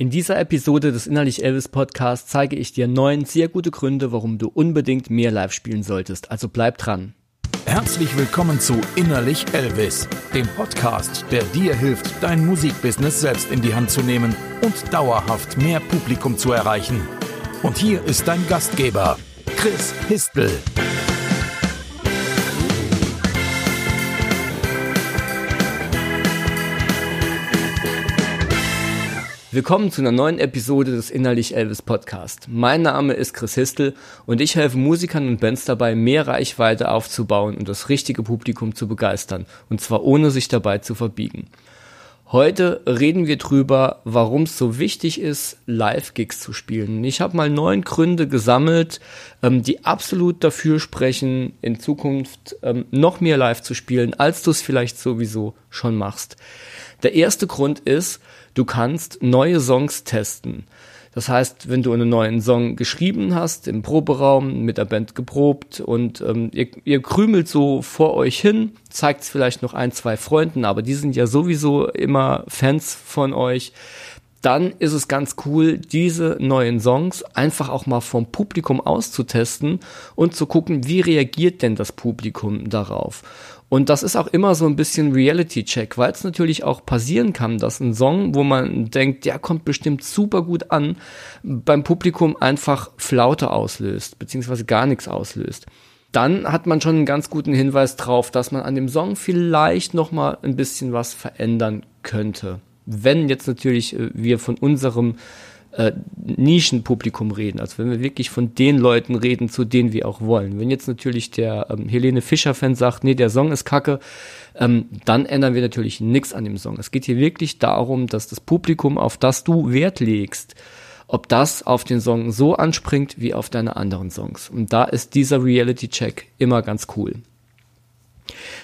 In dieser Episode des Innerlich Elvis Podcasts zeige ich dir neun sehr gute Gründe, warum du unbedingt mehr live spielen solltest. Also bleib dran. Herzlich willkommen zu Innerlich Elvis, dem Podcast, der dir hilft, dein Musikbusiness selbst in die Hand zu nehmen und dauerhaft mehr Publikum zu erreichen. Und hier ist dein Gastgeber, Chris Histel. Willkommen zu einer neuen Episode des Innerlich Elvis Podcast. Mein Name ist Chris Histel und ich helfe Musikern und Bands dabei, mehr Reichweite aufzubauen und das richtige Publikum zu begeistern. Und zwar ohne sich dabei zu verbiegen. Heute reden wir drüber, warum es so wichtig ist, Live-Gigs zu spielen. Ich habe mal neun Gründe gesammelt, ähm, die absolut dafür sprechen, in Zukunft ähm, noch mehr live zu spielen, als du es vielleicht sowieso schon machst. Der erste Grund ist, du kannst neue Songs testen. Das heißt, wenn du einen neuen Song geschrieben hast, im Proberaum mit der Band geprobt und ähm, ihr, ihr krümelt so vor euch hin, zeigt es vielleicht noch ein, zwei Freunden, aber die sind ja sowieso immer Fans von euch, dann ist es ganz cool, diese neuen Songs einfach auch mal vom Publikum auszutesten und zu gucken, wie reagiert denn das Publikum darauf. Und das ist auch immer so ein bisschen Reality-Check, weil es natürlich auch passieren kann, dass ein Song, wo man denkt, der kommt bestimmt super gut an, beim Publikum einfach Flaute auslöst, beziehungsweise gar nichts auslöst. Dann hat man schon einen ganz guten Hinweis drauf, dass man an dem Song vielleicht noch mal ein bisschen was verändern könnte. Wenn jetzt natürlich äh, wir von unserem äh, Nischenpublikum reden. Also wenn wir wirklich von den Leuten reden, zu denen wir auch wollen. Wenn jetzt natürlich der ähm, Helene Fischer-Fan sagt, nee, der Song ist kacke, ähm, dann ändern wir natürlich nichts an dem Song. Es geht hier wirklich darum, dass das Publikum, auf das du Wert legst, ob das auf den Song so anspringt wie auf deine anderen Songs. Und da ist dieser Reality-Check immer ganz cool.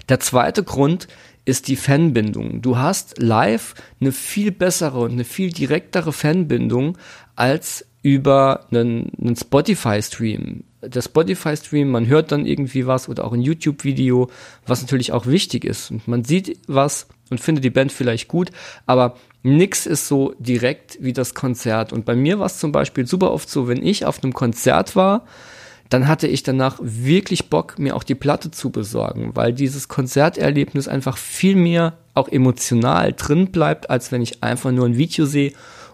Der zweite Grund ist die Fanbindung. Du hast live eine viel bessere und eine viel direktere Fanbindung als über einen, einen Spotify-Stream. Der Spotify-Stream, man hört dann irgendwie was oder auch ein YouTube-Video, was natürlich auch wichtig ist. Und man sieht was und findet die Band vielleicht gut, aber nix ist so direkt wie das Konzert. Und bei mir war es zum Beispiel super oft so, wenn ich auf einem Konzert war, dann hatte ich danach wirklich Bock, mir auch die Platte zu besorgen, weil dieses Konzerterlebnis einfach viel mehr auch emotional drin bleibt, als wenn ich einfach nur ein Video sehe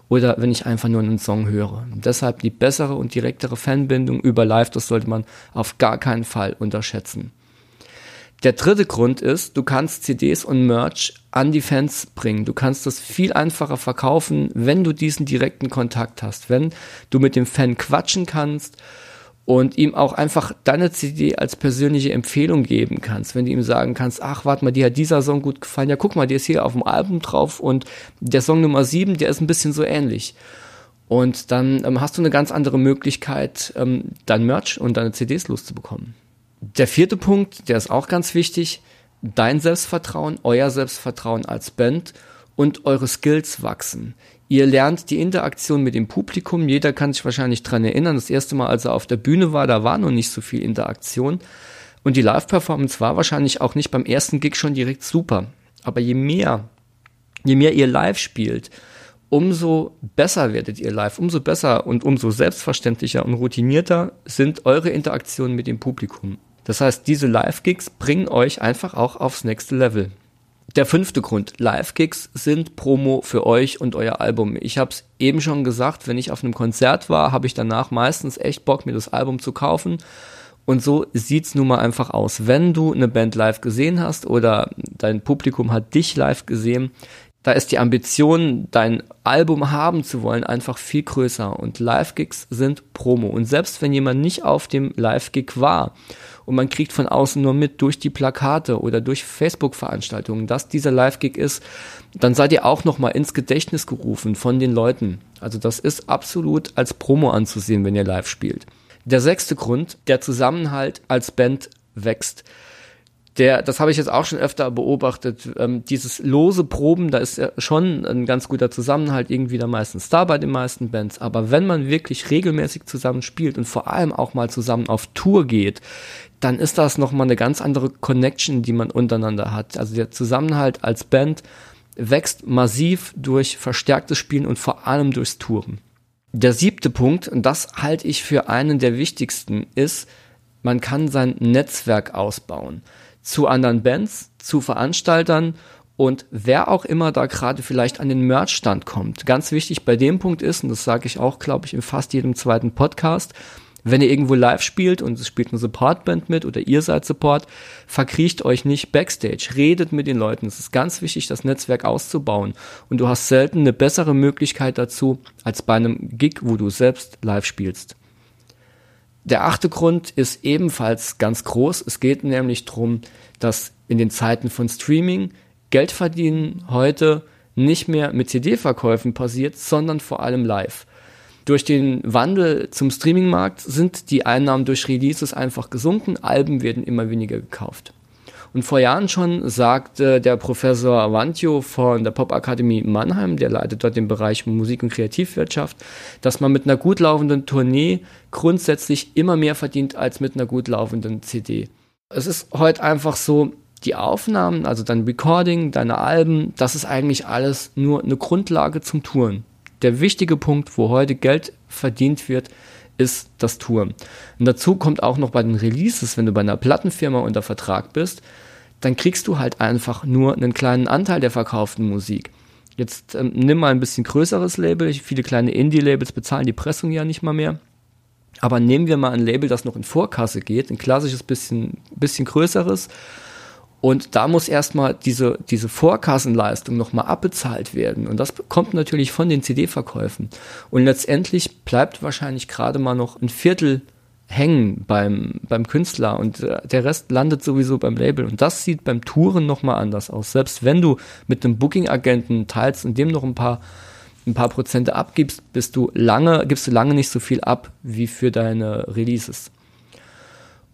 oder wenn ich einfach nur einen Song höre. Und deshalb die bessere und direktere Fanbindung über Live, das sollte man auf gar keinen Fall unterschätzen. Der dritte Grund ist, du kannst CDs und Merch an die Fans bringen. Du kannst das viel einfacher verkaufen, wenn du diesen direkten Kontakt hast, wenn du mit dem Fan quatschen kannst und ihm auch einfach deine CD als persönliche Empfehlung geben kannst, wenn du ihm sagen kannst, ach, warte mal, dir hat dieser Song gut gefallen, ja, guck mal, der ist hier auf dem Album drauf und der Song Nummer 7, der ist ein bisschen so ähnlich. Und dann ähm, hast du eine ganz andere Möglichkeit, ähm, dein Merch und deine CDs loszubekommen. Der vierte Punkt, der ist auch ganz wichtig, dein Selbstvertrauen, euer Selbstvertrauen als Band und eure Skills wachsen. Ihr lernt die Interaktion mit dem Publikum. Jeder kann sich wahrscheinlich dran erinnern. Das erste Mal, als er auf der Bühne war, da war noch nicht so viel Interaktion. Und die Live-Performance war wahrscheinlich auch nicht beim ersten Gig schon direkt super. Aber je mehr, je mehr ihr live spielt, umso besser werdet ihr live, umso besser und umso selbstverständlicher und routinierter sind eure Interaktionen mit dem Publikum. Das heißt, diese Live-Gigs bringen euch einfach auch aufs nächste Level. Der fünfte Grund, Live-Gigs sind Promo für euch und euer Album. Ich habe es eben schon gesagt, wenn ich auf einem Konzert war, habe ich danach meistens echt Bock, mir das Album zu kaufen. Und so sieht's nun mal einfach aus. Wenn du eine Band live gesehen hast oder dein Publikum hat dich live gesehen, da ist die Ambition, dein Album haben zu wollen, einfach viel größer. Und Live-Gigs sind Promo. Und selbst wenn jemand nicht auf dem Live-Gig war und man kriegt von außen nur mit durch die Plakate oder durch Facebook-Veranstaltungen, dass dieser Live-Gig ist, dann seid ihr auch nochmal ins Gedächtnis gerufen von den Leuten. Also das ist absolut als Promo anzusehen, wenn ihr live spielt. Der sechste Grund, der Zusammenhalt als Band wächst der, das habe ich jetzt auch schon öfter beobachtet, ähm, dieses lose Proben, da ist ja schon ein ganz guter Zusammenhalt irgendwie da meistens da bei den meisten Bands, aber wenn man wirklich regelmäßig zusammen spielt und vor allem auch mal zusammen auf Tour geht, dann ist das nochmal eine ganz andere Connection, die man untereinander hat. Also der Zusammenhalt als Band wächst massiv durch verstärktes Spielen und vor allem durchs Touren. Der siebte Punkt, und das halte ich für einen der wichtigsten, ist, man kann sein Netzwerk ausbauen. Zu anderen Bands, zu Veranstaltern und wer auch immer da gerade vielleicht an den Merch-Stand kommt. Ganz wichtig bei dem Punkt ist, und das sage ich auch, glaube ich, in fast jedem zweiten Podcast, wenn ihr irgendwo live spielt und es spielt eine Supportband mit oder ihr seid Support, verkriecht euch nicht backstage, redet mit den Leuten. Es ist ganz wichtig, das Netzwerk auszubauen. Und du hast selten eine bessere Möglichkeit dazu, als bei einem Gig, wo du selbst live spielst. Der achte Grund ist ebenfalls ganz groß. Es geht nämlich darum, dass in den Zeiten von Streaming Geld verdienen heute nicht mehr mit CD-Verkäufen passiert, sondern vor allem live. Durch den Wandel zum Streaming-Markt sind die Einnahmen durch Releases einfach gesunken, Alben werden immer weniger gekauft. Und vor Jahren schon sagte der Professor Avantio von der Popakademie Mannheim, der leitet dort den Bereich Musik und Kreativwirtschaft, dass man mit einer gut laufenden Tournee grundsätzlich immer mehr verdient als mit einer gut laufenden CD. Es ist heute einfach so, die Aufnahmen, also dein Recording, deine Alben, das ist eigentlich alles nur eine Grundlage zum Touren der wichtige Punkt, wo heute Geld verdient wird, ist das Touren. Und dazu kommt auch noch bei den Releases, wenn du bei einer Plattenfirma unter Vertrag bist, dann kriegst du halt einfach nur einen kleinen Anteil der verkauften Musik. Jetzt ähm, nimm mal ein bisschen größeres Label. Viele kleine Indie-Labels bezahlen die Pressung ja nicht mal mehr. Aber nehmen wir mal ein Label, das noch in Vorkasse geht, ein klassisches bisschen, bisschen größeres und da muss erstmal diese, diese Vorkassenleistung nochmal abbezahlt werden. Und das kommt natürlich von den CD-Verkäufen. Und letztendlich bleibt wahrscheinlich gerade mal noch ein Viertel hängen beim, beim Künstler und äh, der Rest landet sowieso beim Label. Und das sieht beim Touren nochmal anders aus. Selbst wenn du mit einem Booking-Agenten teilst und dem noch ein paar, ein paar Prozente abgibst, bist du lange, gibst du lange nicht so viel ab wie für deine Releases.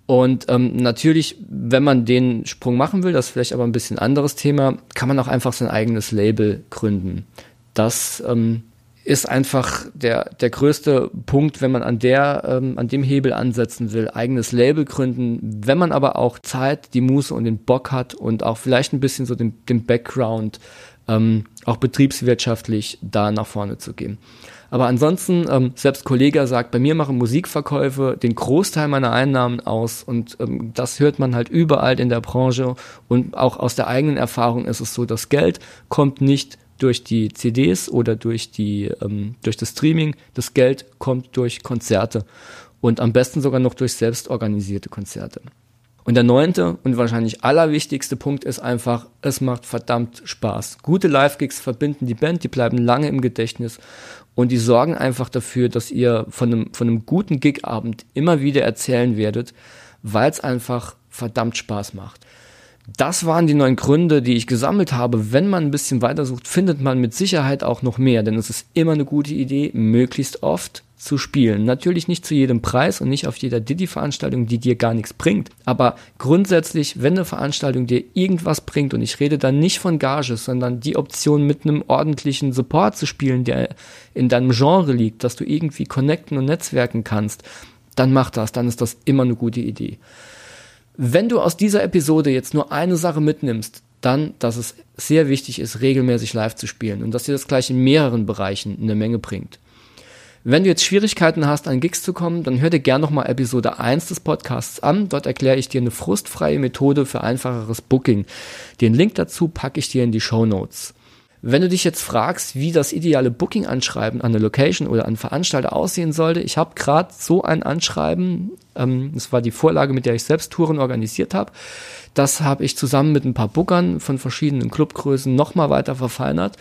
Und ähm, natürlich, wenn man den Sprung machen will, das ist vielleicht aber ein bisschen anderes Thema, kann man auch einfach sein eigenes Label gründen. Das ähm, ist einfach der, der größte Punkt, wenn man an der, ähm, an dem Hebel ansetzen will, eigenes Label gründen. Wenn man aber auch Zeit, die Muße und den Bock hat und auch vielleicht ein bisschen so den, den Background, ähm, auch betriebswirtschaftlich da nach vorne zu gehen. Aber ansonsten, ähm, selbst Kollege sagt, bei mir machen Musikverkäufe den Großteil meiner Einnahmen aus und ähm, das hört man halt überall in der Branche und auch aus der eigenen Erfahrung ist es so, das Geld kommt nicht durch die CDs oder durch die ähm, durch das Streaming, das Geld kommt durch Konzerte und am besten sogar noch durch selbst organisierte Konzerte. Und der neunte und wahrscheinlich allerwichtigste Punkt ist einfach, es macht verdammt Spaß. Gute Live-Gigs verbinden die Band, die bleiben lange im Gedächtnis und die sorgen einfach dafür, dass ihr von einem, von einem guten Gigabend immer wieder erzählen werdet, weil es einfach verdammt Spaß macht. Das waren die neun Gründe, die ich gesammelt habe. Wenn man ein bisschen weitersucht, findet man mit Sicherheit auch noch mehr, denn es ist immer eine gute Idee, möglichst oft zu spielen. Natürlich nicht zu jedem Preis und nicht auf jeder Diddy-Veranstaltung, die dir gar nichts bringt. Aber grundsätzlich, wenn eine Veranstaltung dir irgendwas bringt, und ich rede dann nicht von Gage, sondern die Option mit einem ordentlichen Support zu spielen, der in deinem Genre liegt, dass du irgendwie connecten und netzwerken kannst, dann mach das, dann ist das immer eine gute Idee. Wenn du aus dieser Episode jetzt nur eine Sache mitnimmst, dann, dass es sehr wichtig ist, regelmäßig live zu spielen und dass dir das gleich in mehreren Bereichen eine Menge bringt. Wenn du jetzt Schwierigkeiten hast, an Gigs zu kommen, dann hör dir gerne nochmal Episode 1 des Podcasts an. Dort erkläre ich dir eine frustfreie Methode für einfacheres Booking. Den Link dazu packe ich dir in die Show Notes. Wenn du dich jetzt fragst, wie das ideale Booking-Anschreiben an eine Location oder an Veranstalter aussehen sollte, ich habe gerade so ein Anschreiben, ähm, das war die Vorlage, mit der ich selbst Touren organisiert habe. Das habe ich zusammen mit ein paar Bookern von verschiedenen Clubgrößen nochmal weiter verfeinert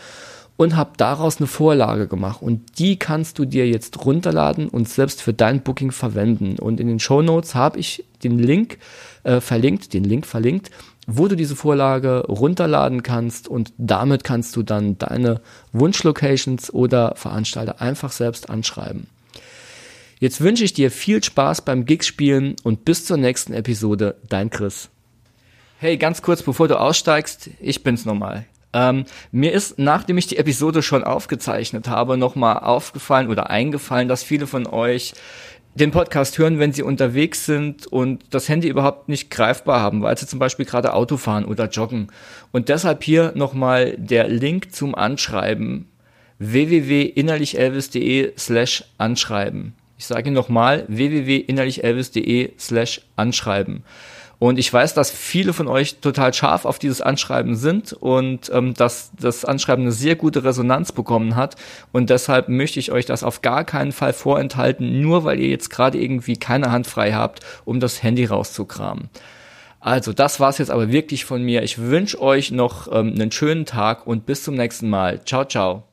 und habe daraus eine Vorlage gemacht und die kannst du dir jetzt runterladen und selbst für dein Booking verwenden und in den Show Notes habe ich den Link äh, verlinkt, den Link verlinkt, wo du diese Vorlage runterladen kannst und damit kannst du dann deine Wunschlocations oder Veranstalter einfach selbst anschreiben. Jetzt wünsche ich dir viel Spaß beim Gigs spielen und bis zur nächsten Episode, dein Chris. Hey, ganz kurz bevor du aussteigst, ich bin's nochmal. Ähm, mir ist, nachdem ich die Episode schon aufgezeichnet habe, nochmal aufgefallen oder eingefallen, dass viele von euch den Podcast hören, wenn sie unterwegs sind und das Handy überhaupt nicht greifbar haben, weil sie zum Beispiel gerade Auto fahren oder joggen. Und deshalb hier nochmal der Link zum Anschreiben www.innerlichelvis.de slash anschreiben. Ich sage nochmal www.innerlichelvis.de slash anschreiben. Und ich weiß, dass viele von euch total scharf auf dieses Anschreiben sind und ähm, dass das Anschreiben eine sehr gute Resonanz bekommen hat. Und deshalb möchte ich euch das auf gar keinen Fall vorenthalten, nur weil ihr jetzt gerade irgendwie keine Hand frei habt, um das Handy rauszukramen. Also, das war's jetzt aber wirklich von mir. Ich wünsche euch noch ähm, einen schönen Tag und bis zum nächsten Mal. Ciao, ciao.